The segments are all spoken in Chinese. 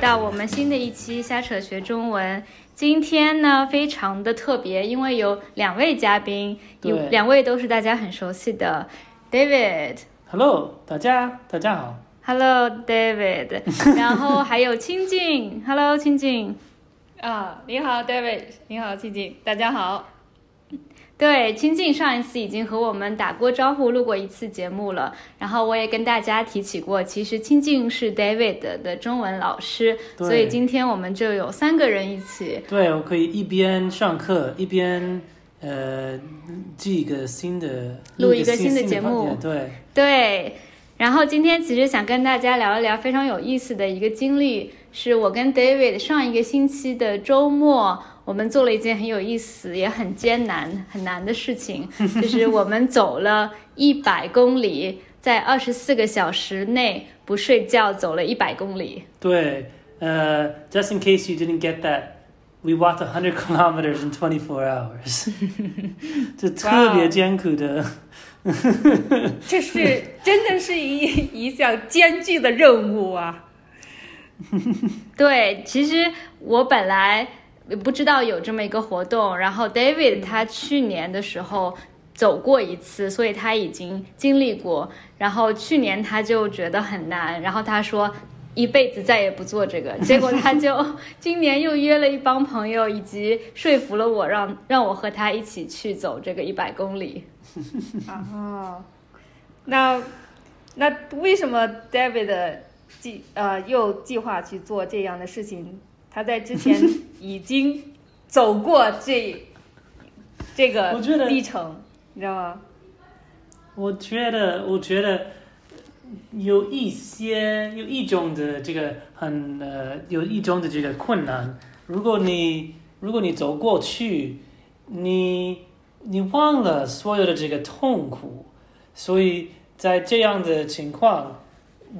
到我们新的一期瞎扯学中文。今天呢，非常的特别，因为有两位嘉宾，有两位都是大家很熟悉的 David。Hello，大家大家好。Hello David，然后还有清静，Hello 清静。啊，你好，David，你好，静静，大家好。对，清静上一次已经和我们打过招呼，录过一次节目了。然后我也跟大家提起过，其实清静是 David 的中文老师，所以今天我们就有三个人一起。对，我可以一边上课一边呃记一个新的录一个新新的节目对，对，然后今天其实想跟大家聊一聊非常有意思的一个经历，是我跟 David 上一个星期的周末，我们做了一件很有意思也很艰难很难的事情，就是我们走了一百公里，在二十四个小时内不睡觉走了一百公里。对，呃，just in case you didn't get that。We walked 100 kilometers in 24 hours，这特别艰苦的。这是真的是一一项艰巨的任务啊！对，其实我本来不知道有这么一个活动，然后 David 他去年的时候走过一次，所以他已经经历过。然后去年他就觉得很难，然后他说一辈子再也不做这个。结果他就今年又约了一帮朋友，以及说服了我让让我和他一起去走这个一百公里。啊，那那为什么 David 计呃又计划去做这样的事情？他在之前 已经走过这这个历程，你知道吗？我觉得，我觉得有一些有一种的这个很呃，有一种的这个困难。如果你如果你走过去，你你忘了所有的这个痛苦，所以在这样的情况，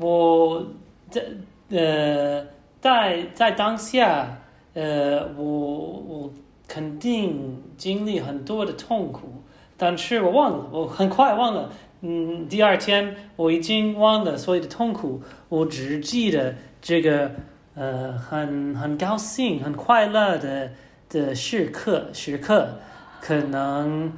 我在呃在在当下，呃，我我肯定经历很多的痛苦。但是我忘了，我很快忘了。嗯，第二天我已经忘了所有的痛苦，我只记得这个呃很很高兴、很快乐的的时刻时刻。可能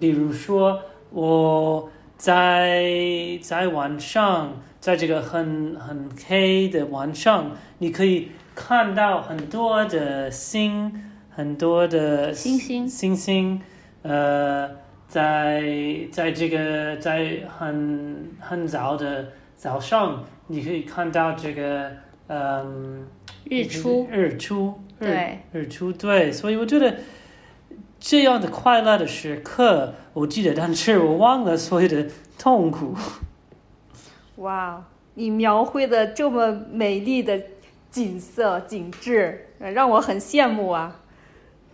比如说我在在晚上，在这个很很黑的晚上，你可以看到很多的星，很多的星星。星星，呃，在在这个在很很早的早上，你可以看到这个嗯日出，日出，日对。日出，对，所以我觉得这样的快乐的时刻，我记得，但是我忘了所有的痛苦。哇，你描绘的这么美丽的景色景致，呃让我很羡慕啊！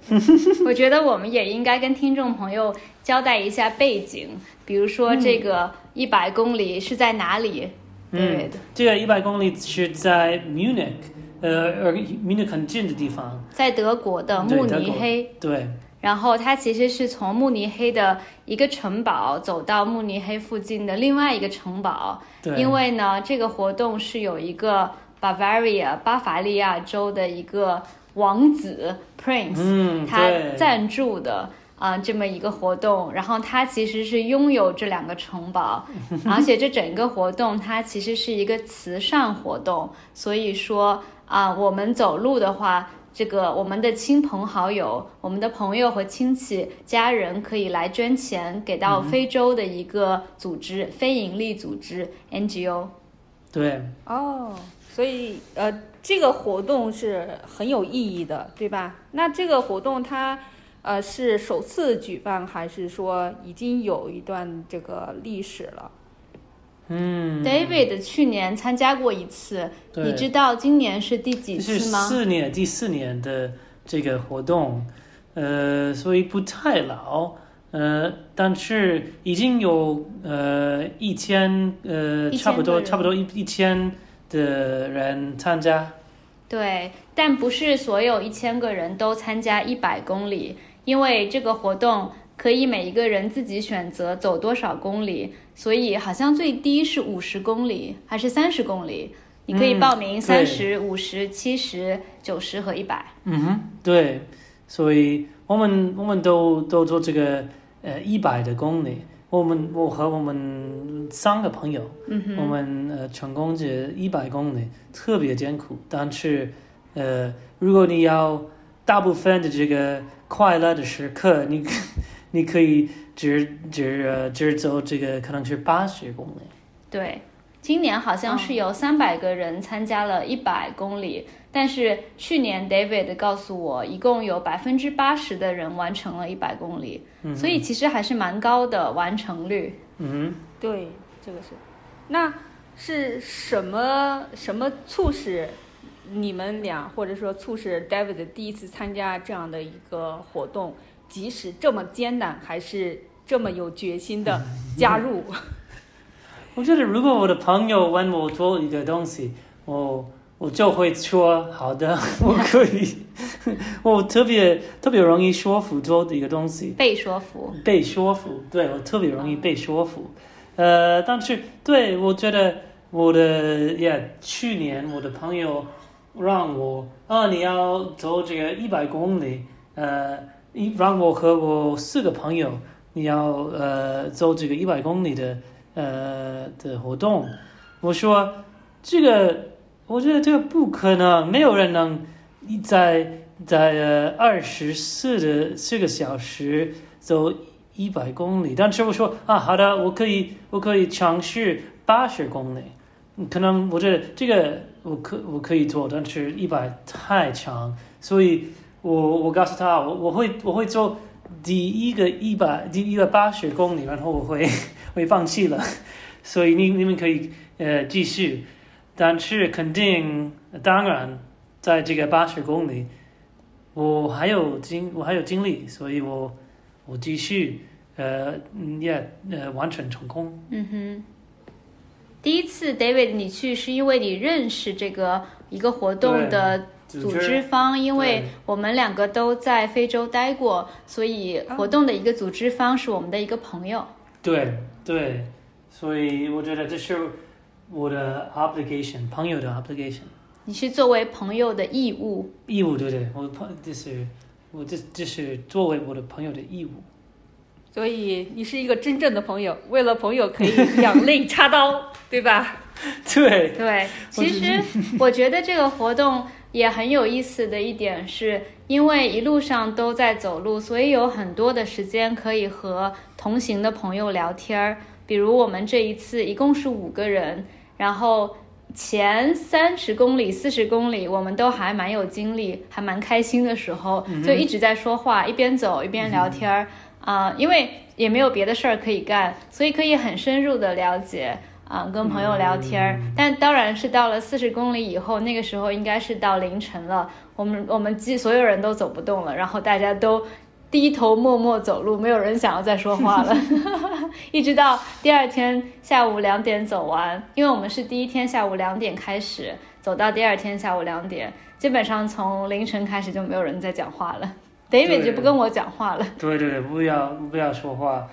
我觉得我们也应该跟听众朋友交代一下背景，比如说这个一百公里是在哪里？嗯 David，这个一百公里是在 Munich，呃，呃，Munich 很近的地方。在德国的慕尼黑。对，然后它其实是从慕尼黑的一个城堡走到慕尼黑附近的另外一个城堡，对，因为呢，这个活动是有一个 Bavaria 巴伐利亚州的一个王子 Prince，、嗯，他，赞助的啊、这么一个活动，然后他其实是拥有这两个城堡，而且这整个活动它其实是一个慈善活动，所以说啊、我们走路的话。这个我们的亲朋好友、我们的朋友和亲戚、家人可以来捐钱给到非洲的一个组织，非营利组织 NGO。对，哦，所以呃，这个活动是很有意义的，对吧？那这个活动它呃是首次举办，还是说已经有一段这个历史了？嗯，David 去年参加过一次，你知道今年是第几次吗？四年，第四年的这个活动，呃，所以不太老，呃，但是已经有呃一千呃差不多差不多一一千的人参加，对，但不是所有一千个人都参加一百公里，因为这个活动可以每一个人自己选择走多少公里，所以好像最低是五十公里还是三十公里，你可以嗯报名对三十五十、七十、九十和一百。嗯哼，对，所以我们我们都都做这个呃一百的公里。我们我和我们三个朋友，我们呃成功这一百公里特别艰苦，但是呃，如果你要大部分的这个快乐的时刻，你你可以只只呃只走这个可能是八十公里。对，今年好像是有三百个人参加了一百公里，但是去年 David 告诉我，一共有百分之八十的人完成了一百公里，嗯所以其实还是蛮高的完成率。嗯对，这个是。那是什么什么促使你们俩，或者说促使 David 第一次参加这样的一个活动，即使这么艰难，还是这么有决心的 加入？我觉得如果我的朋友问我做一个东西，我我就会说好的，我可以。我特别特别容易说服做的一个东西，被说服，被说服，对我特别容易被说服。呃，但是对我觉得我的也去年我的朋友让我啊，你要走这个一百公里，呃，一让我和我四个朋友，你要呃走这个一百公里的呃的活动。我说这个，我觉得这个不可能，没有人能在在二十四的四个小时走一百公里。但是我说啊，好的，我可以我可以尝试八十公里。可能我觉得这个我可我可以做，但是一百太长，所以我我告诉他，我我会我会做第一个一百第一个八十公里，然后我会会放弃了。所以你你们可以呃继续，但是肯定当然在这个八十公里，我还有精我还有精力，所以我我继续呃嗯也呃完成成功。嗯哼。第一次 David 你去是因为你认识这个一个活动的组织方，因为我们两个都在非洲待过，所以活动的一个组织方是我们的一个朋友。对对，所以我觉得这是我的 obligation，朋友的 obligation 你是作为朋友的义务，义务，对对，我朋这是我这这是作为我的朋友的义务。所以你是一个真正的朋友，为了朋友可以两肋插刀，对吧？对，对，其实我觉得这个活动也很有意思的一点是，因为一路上都在走路，所以有很多的时间可以和同行的朋友聊天儿。比如我们这一次一共是五个人，然后前三十公里、四十公里，我们都还蛮有精力，还蛮开心的时候，就一直在说话，一边走一边聊天儿啊、因为也没有别的事儿可以干，所以可以很深入的了解。啊，跟朋友聊天儿，但当然是到了四十公里以后，那个时候应该是到凌晨了，我们我们几所有人都走不动了，然后大家都低头默默走路，没有人想要再说话了，一直到第二天下午两点走完，因为我们是第一天下午两点开始，走到第二天下午两点，基本上从凌晨开始就没有人在讲话了，David 就不跟我讲话了。对对对，不要不要说话，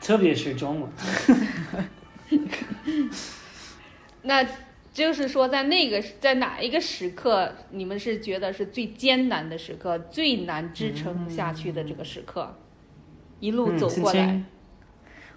特别是中文。那就是说，在那个在哪一个时刻，你们是觉得是最艰难的时刻，最难支撑下去的这个时刻，一路嗯走过来。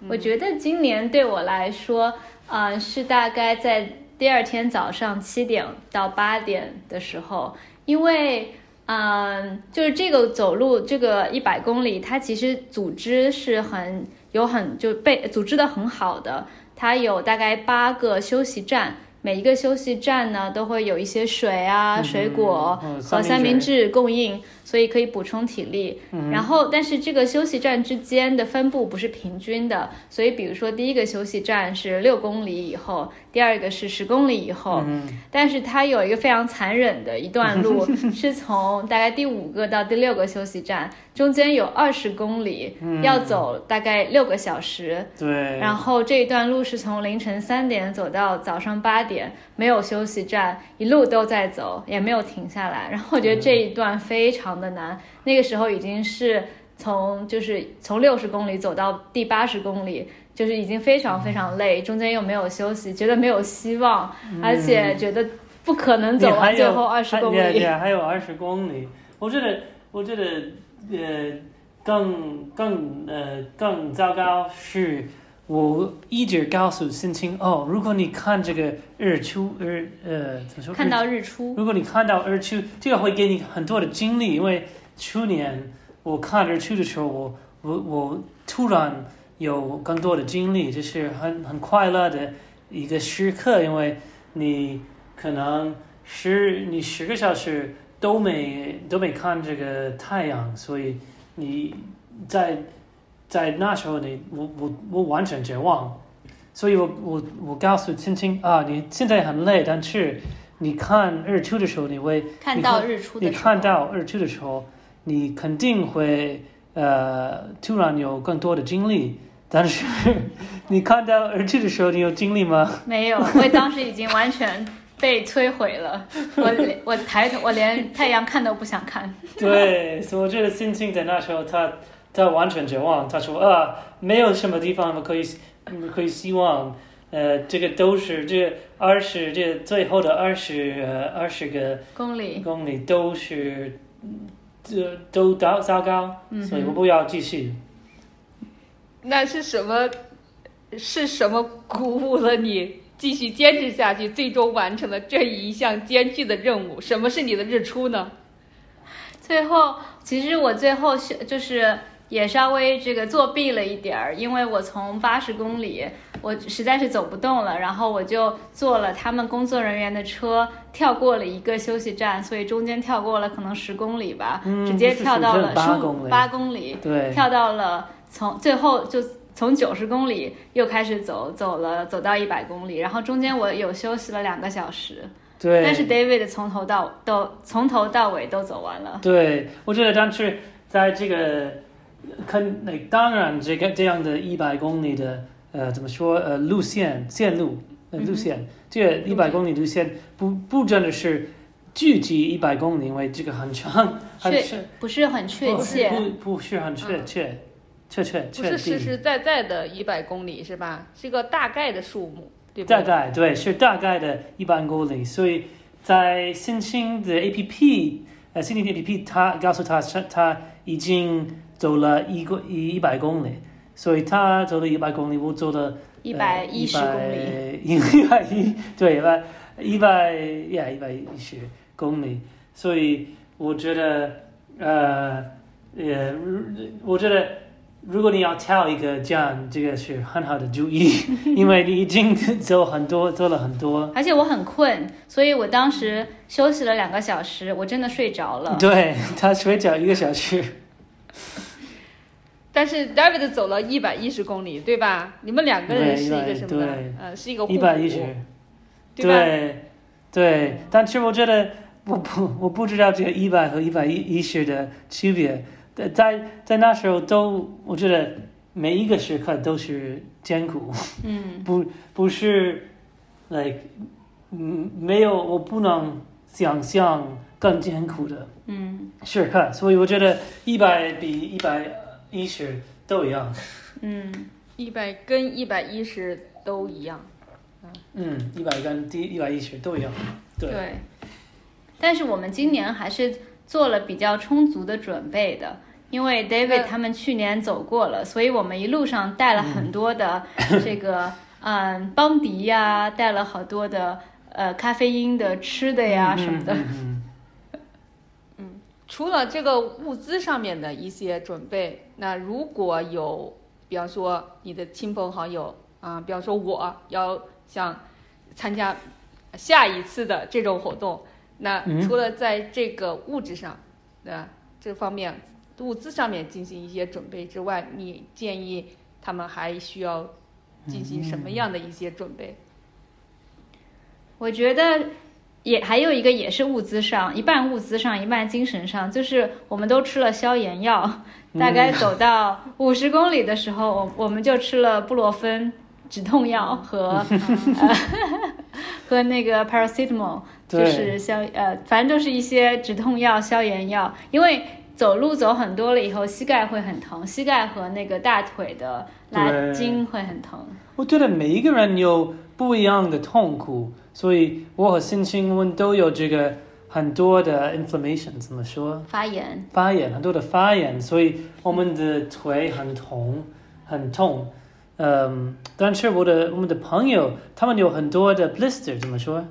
我觉得今年对我来说，呃，是大概在第二天早上七点到八点的时候，因为，嗯、就是这个走路这个一百公里，它其实组织是很有很就被组织的很好的，它有大概八个休息站。每一个休息站呢，都会有一些水啊、水果嗯和三明治供应，所以可以补充体力。然后，但是这个休息站之间的分布不是平均的，所以比如说第一个休息站是六公里以后，第二个是十公里以后，但是它有一个非常残忍的一段路，是从大概第五个到第六个休息站，中间有二十公里，要走大概六个小时。对，然后这一段路是从凌晨三点走到早上八点，没有休息站，一路都在走，也没有停下来。然后我觉得这一段非常的难，那个时候已经是从就是从六十公里走到第八十公里，就是已经非常非常累，中间又没有休息，觉得没有希望，而且觉得不可能走完最后二十公里。还有二十公里。我觉得，我觉得，呃，更更呃更糟糕是，我一直告诉心情哦，如果你看这个日出日呃怎么说？看到日出，如果你看到日出，这个会给你很多的精力，因为去年我看日出的时候，我我我突然有更多的精力，就是很很快乐的一个时刻，因为你可能十你十个小时都没都没看这个太阳，所以你在在那时候你我我我完全绝望，所以我我我告诉青青啊，你现在很累，但是你看日出的时候，你会看到日出你的时候，看到日出的时候，你肯定会呃突然有更多的精力。但是 你看到日出的时候，你有精力吗？没有，我当时已经完全被摧毁了。我连我抬头，我连太阳看都不想看。对，所以我觉得心情在那时候他他完全绝望。他说啊，没有什么地方我可以嗯可以希望，呃，这个都是这二十这最后的二十呃二十个公里，公里都是嗯这都糟糟糕，嗯所以我不要继续。那是什么？是什么鼓舞了你继续坚持下去，最终完成了这一项艰巨的任务？什么是你的日出呢？最后，其实我最后是就是也稍微这个作弊了一点儿，因为我从八十公里，我实在是走不动了，然后我就坐了他们工作人员的车，跳过了一个休息站，所以中间跳过了可能十公里吧，嗯直接跳到了不是十8公里。八公里，对，跳到了从最后就从九十公里又开始走，走了走到一百公里，然后中间我有休息了两个小时，对，但是 David 从头到都从头到尾都走完了。对，我觉得但是在这个，肯那当然这个这样的一百公里的呃怎么说呃路线线路呃路线，这一百公里路线不不真的是具体一百公里，因为这个很长很确是不是很确切，不不不是很确切确确不确定。是实实在在的一百公里是吧？是一个大概的数目，对不大对？概对，是大概的一百公里，所以在新兴的 A P P，呃，新兴的 A P P，它告诉他是他已经走了一个一一百公里，所以他走了一百公里，我走了一百一十公里。里，一百一对一百一百呀一百一十公里，所以我觉得呃呃，我觉得。如果你要跳一个这样，这个是很好的主意，因为你已经走很多，走了很多。而且我很困，所以我当时休息了两个小时，我真的睡着了。对他睡着一个小时，但是 David 走了一百一十公里，对吧？你们两个人是一个什么对？呃，是一个互一补，百一十，对？对对。但是我觉得我不我不知道这个一百和一百一十的区别，在在在那时候都我觉得每一个时刻都是艰苦，嗯，不不是，like 嗯没有我不能想象更艰苦的。嗯时刻，所以我觉得一百比一百一十都一样。嗯，一百跟一百一十都一样。嗯，一百跟第一百一十都一样。对，对。但是我们今年还是做了比较充足的准备的，因为 David 他们去年走过了，所以我们一路上带了很多的 这个嗯邦迪呀，带了好多的呃咖啡因的吃的呀什么的。嗯嗯。除了这个物资上面的一些准备，那如果有，比方说你的亲朋好友啊，比方说我要想参加下一次的这种活动，那嗯。除了在这个物质上的这方面物资上面进行一些准备之外，你建议他们还需要进行什么样的一些准备？我觉得也还有一个也是物资上，一半物资上，一半精神上，就是我们都吃了消炎药，大概走到五十公里的时候，我我们就吃了布洛芬止痛药和呃 和那个 paracetamol，就是消呃，反正都是一些止痛药、消炎药，因为。走路走很多了以后，膝盖会很疼，膝盖和那个大腿的拉筋会很疼。我觉得每一个人有不一样的痛苦，所以我和心情我们都有这个很多的 inflammation，怎么说？发炎，发炎，很多的发炎，所以我们的腿很痛，很痛。嗯，但是我的我们的朋友，他们有很多的 blister，怎么说？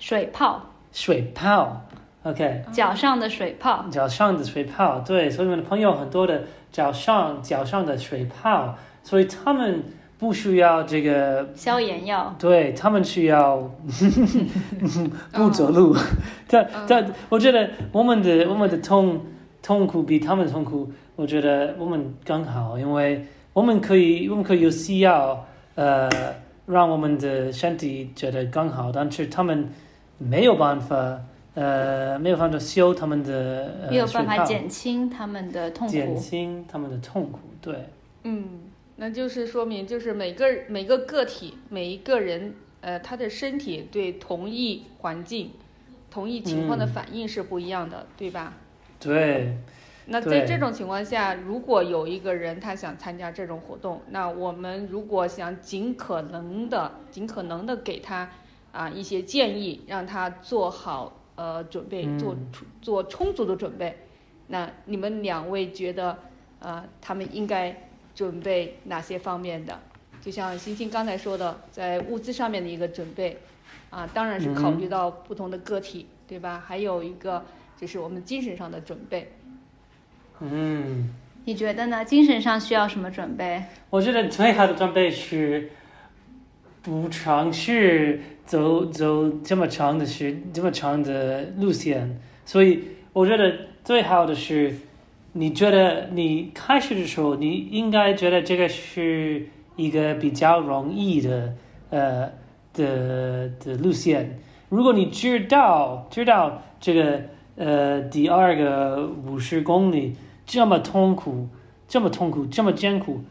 水泡，水泡，OK，脚上的水泡。脚上的水泡，对，所以我们的朋友很多的脚上脚上的水泡，所以他们不需要这个消炎药，对他们需要 不走路，但但我觉得我们的我们的痛痛苦比他们痛苦，我觉得我们更好，因为我们可以我们可以有西药，呃，让我们的身体觉得更好，但是他们没有办法，呃，没有办法修他们的呃没有办法减轻他们的痛苦减。轻他们的痛苦，对，嗯，那就是说明，就是每个每个个体每一个人，呃，他的身体对同一环境、同一情况的嗯反应是不一样的，对吧？对，那在这种情况下，如果有一个人他想参加这种活动，那我们如果想尽可能的、尽可能的给他啊一些建议，让他做好呃准备，做充做充足的准备，那你们两位觉得呃他们应该准备哪些方面的？就像欣欣刚才说的，在物资上面的一个准备啊，当然是考虑到不同的个体，对吧？还有一个就是我们精神上的准备。嗯。你觉得呢？精神上需要什么准备？我觉得最好的准备是不尝试走走这么长的时这么长的路线，所以我觉得最好的是，你觉得你开始的时候，你应该觉得这个是一个比较容易的呃的的路线。如果你知道知道这个呃第二个五十公里这么痛苦，这么痛苦，这么艰苦，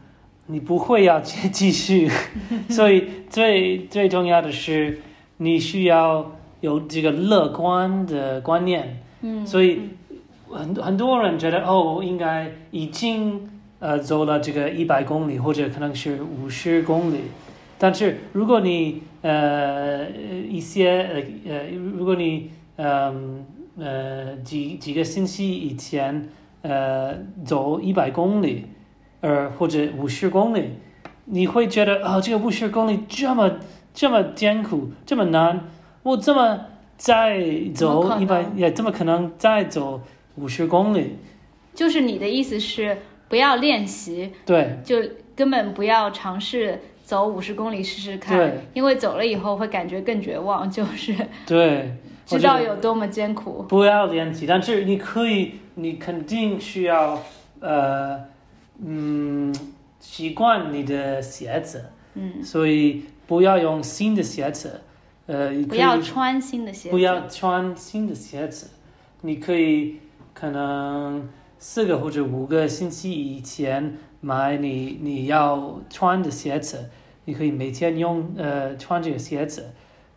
你不会要继继续。所以最最重要的是，你需要有这个乐观的观念。嗯，所以很很多人觉得哦，应该已经呃走了这个一百公里，或者可能是五十公里。但是如果你呃一些呃呃，如果你嗯呃几几个星期以前呃走一百公里，呃或者五十公里，你会觉得啊、这个五十公里这么这么艰苦，这么难，我这么再走一百也怎么可能再走五十公里？就是你的意思是不要练习，对就根本不要尝试走五十公里试试看，因为走了以后会感觉更绝望，就是对，知道有多么艰苦。不要练习，但是你可以，你肯定需要呃嗯习惯你的鞋子，嗯，所以不要用新的鞋子，呃，你不要穿新的鞋子，不要穿新的鞋子，你可以可能四个或者五个星期以前买你你要穿的鞋子，你可以每天用呃穿这个鞋子，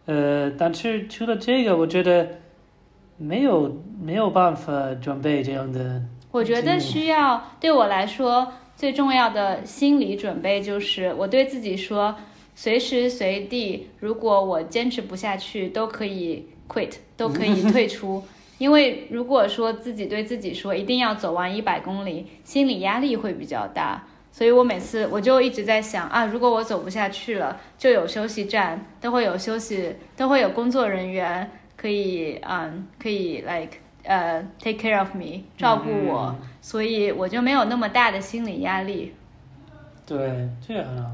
呃，但是除了这个，我觉得没有没有办法准备这样的，我觉得需要对我来说最重要的心理准备就是我对自己说，随时随地，如果我坚持不下去，都可以 quit，都可以退出。因为如果说自己对自己说一定要走完一百公里，心理压力会比较大。所以我每次我就一直在想啊，如果我走不下去了，就有休息站，都会有休息，都会有工作人员可以嗯可以 like 呃 take care of me 照顾我，嗯所以我就没有那么大的心理压力。对，这个很好，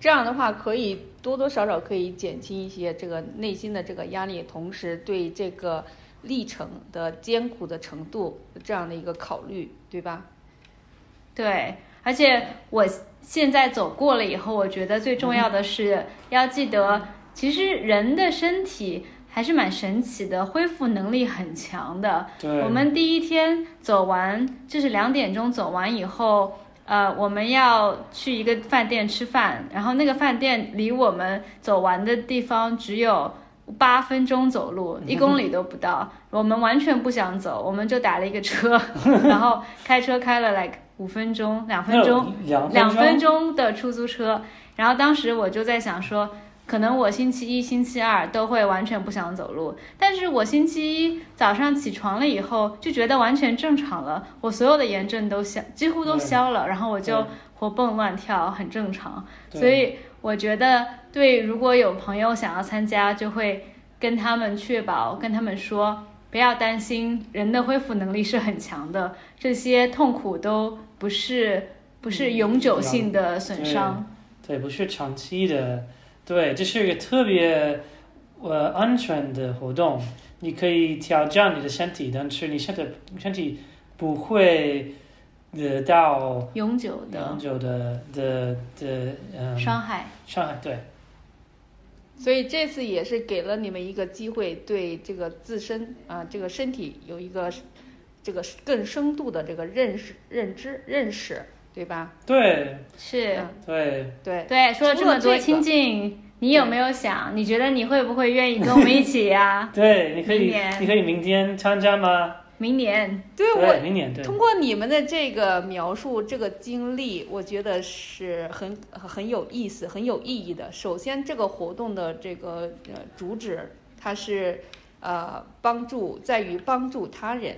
这样的话，可以多多少少可以减轻一些这个内心的这个压力，同时对这个历程的艰苦的程度这样的一个考虑，对吧？对，而且我现在走过了以后，我觉得最重要的是要记得，其实人的身体还是蛮神奇的，恢复能力很强的。对，我们第一天走完，就是两点钟走完以后，呃，我们要去一个饭店吃饭，然后那个饭店离我们走完的地方只有八分钟走路，一公里都不到，我们完全不想走，我们就打了一个车，然后开车开了 like 五分钟、两分钟、两两分，钟的出租车，然后当时我就在想说，可能我星期一、星期二都会完全不想走路，但是我星期一早上起床了以后，就觉得完全正常了，我所有的炎症都消，几乎都消了，然后我就活蹦乱跳，很正常。所以我觉得，对，如果有朋友想要参加，就会跟他们确保，跟他们说，不要担心，人的恢复能力是很强的，这些痛苦都不是不是永久性的损伤。对，不是长期的，对，这是一个特别呃安全的活动，你可以挑战你的身体，但是你身体身体不会得到永久的永久的的的嗯伤害，伤害，对。所以这次也是给了你们一个机会，对这个自身啊、这个身体有一个这个更深度的这个认识、认知、认识，对吧？对是，嗯对，对，对，说了这么多亲近，你有没有想，你觉得你会不会愿意跟我们一起呀、对，你可以明年你可以明天参加吗？明年，对我对，明年对。通过你们的这个描述，这个经历，我觉得是很很有意思、很有意义的。首先，这个活动的这个呃主旨，它是呃帮助在于帮助他人，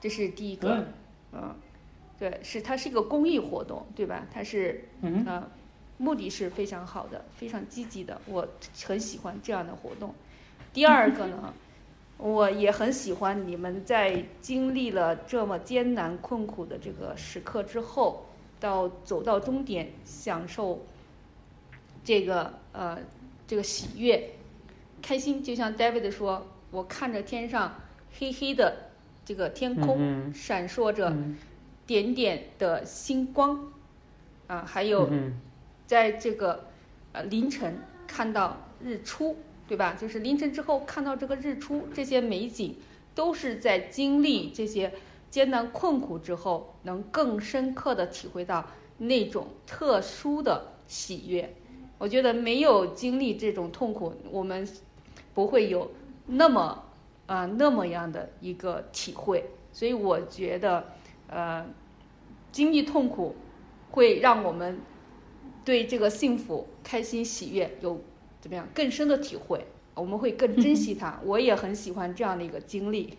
这是第一对个。嗯，对，是它是一个公益活动，对吧？它是嗯目的是非常好的，非常积极的，我很喜欢这样的活动。第二个呢，我也很喜欢你们在经历了这么艰难困苦的这个时刻之后，到走到终点，享受这个呃这个喜悦、开心。就像 David 说，我看着天上黑黑的这个天空，嗯闪烁着嗯点点的星光，啊，还有嗯在这个呃凌晨看到日出，对吧？就是凌晨之后看到这个日出，这些美景都是在经历这些艰难困苦之后，能更深刻的体会到那种特殊的喜悦。我觉得没有经历这种痛苦，我们不会有那么啊、那么样的一个体会。所以我觉得，呃，经历痛苦会让我们对这个幸福、开心、喜悦有怎么样更深的体会，我们会更珍惜它。我也很喜欢这样的一个经历，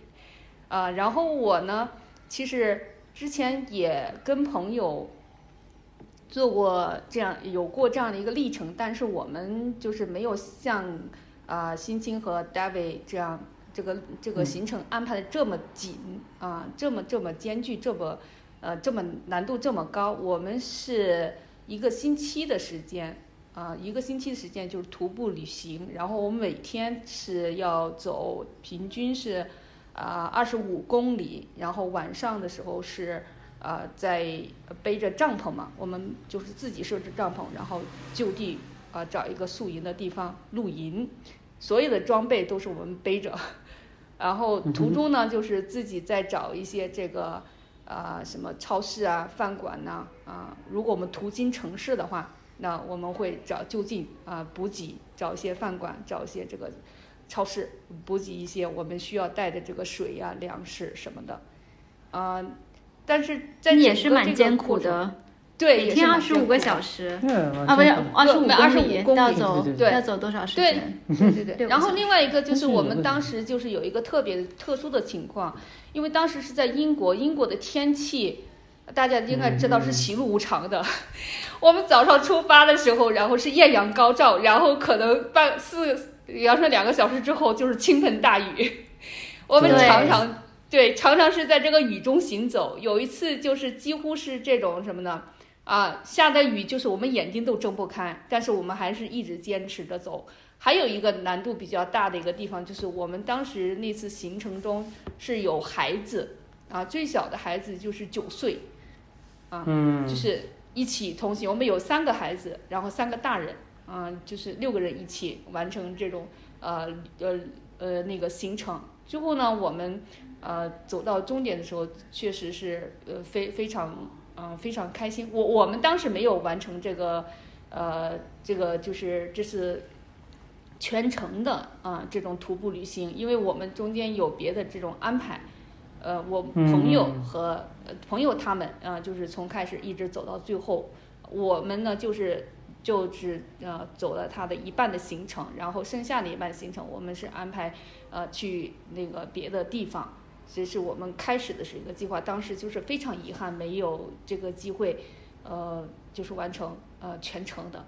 啊、然后我呢，其实之前也跟朋友做过这样有过这样的一个历程，但是我们就是没有像啊、欣欣和 David 这样这个这个嗯行程安排的这么紧啊、这么这么艰巨，这么呃这么难度这么高。我们是一个星期的时间啊、一个星期的时间就是徒步旅行，然后我们每天是要走平均是啊二十五公里，然后晚上的时候是。啊、在背着帐篷嘛，我们就是自己设置帐篷，然后就地啊、找一个宿营的地方露营，所有的装备都是我们背着，然后途中呢就是自己再找一些这个啊、什么超市啊、饭馆呐啊如果我们途经城市的话，那我们会找就近啊、补给，找一些饭馆，找一些这个超市补给一些我们需要带的这个水呀、粮食什么的，啊、但是在也整个这个是蛮艰苦的，对，每天二十五个小时对啊，不是二十五对25里，公里要走对要走多少时间？对对对。然后另外一个就是我们当时就是有一个特别特殊的情况，因为当时是在英国，英国的天气大家应该知道是喜怒无常的。我们早上出发的时候，然后是艳阳高照，然后可能半四，比方说两个小时之后就是倾盆大雨。我们对常常对常常是在这个雨中行走。有一次就是几乎是这种什么呢？啊，下的雨就是我们眼睛都睁不开，但是我们还是一直坚持着走。还有一个难度比较大的一个地方，就是我们当时那次行程中是有孩子啊，最小的孩子就是九岁，嗯，就是一起同行。我们有三个孩子，然后三个大人，啊，就是六个人一起完成这种呃呃呃那个行程。最后呢，我们呃走到终点的时候，确实是呃非非常嗯、呃非常开心。我我们当时没有完成这个呃这个就是这是全程的啊、这种徒步旅行，因为我们中间有别的这种安排。呃，我朋友嗯和、呃朋友他们啊、就是从开始一直走到最后，我们呢就是就是呃走了他的一半的行程，然后剩下的一半行程我们是安排呃去那个别的地方。这是我们开始的是一个计划，当时就是非常遗憾没有这个机会，呃，就是完成呃全程的。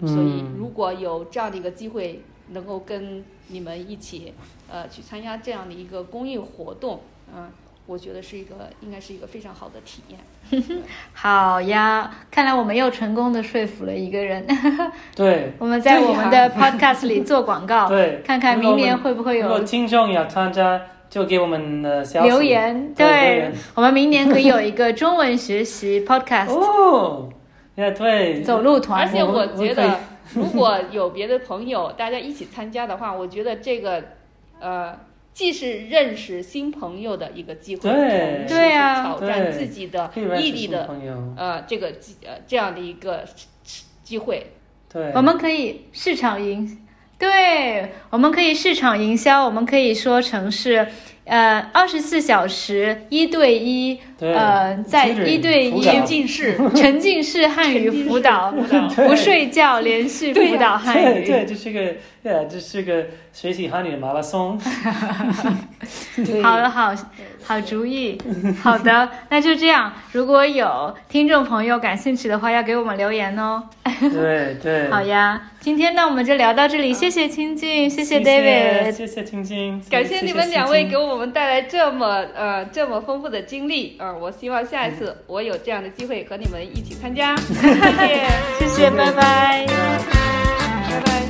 嗯所以嗯如果有这样的一个机会，能够跟你们一起呃去参加这样的一个公益活动，嗯、我觉得是一个应该是一个非常好的体验。好呀，看来我们又成功的说服了一个人。对我们在我们的 podcast 里做广告，对，看看明年会不会如果有听众要参加，就给我们的消息。留言。对对，我们明年可以有一个中文学习 podcast 哦，也对，走路团。而。且我觉得，如果有别的朋友大家一起参加的话，我觉得这个呃，既是认识新朋友的一个机会，对。对啊挑战自己的可以认识新毅力的朋友，呃这个机呃这样的一个机会。对，我们可以市场营，对，我们可以市场营销，我们可以说成是，呃，二十四小时一对一，呃，在一对一沉浸式沉浸式汉语辅导，不睡觉连续辅导汉语对，语。这是个，对，这是个学习汉语的马拉松。对 好了，好好主意，好的，那就这样。如果有听众朋友感兴趣的话，要给我们留言哦。对对，好呀，今天呢我们就聊到这里，谢谢清静，谢谢 David，谢谢青青，感谢你们两位给我。我们带来这么呃这么丰富的经历啊、呃我希望下一次我有这样的机会和你们一起参加。谢谢，谢谢，拜拜。拜拜。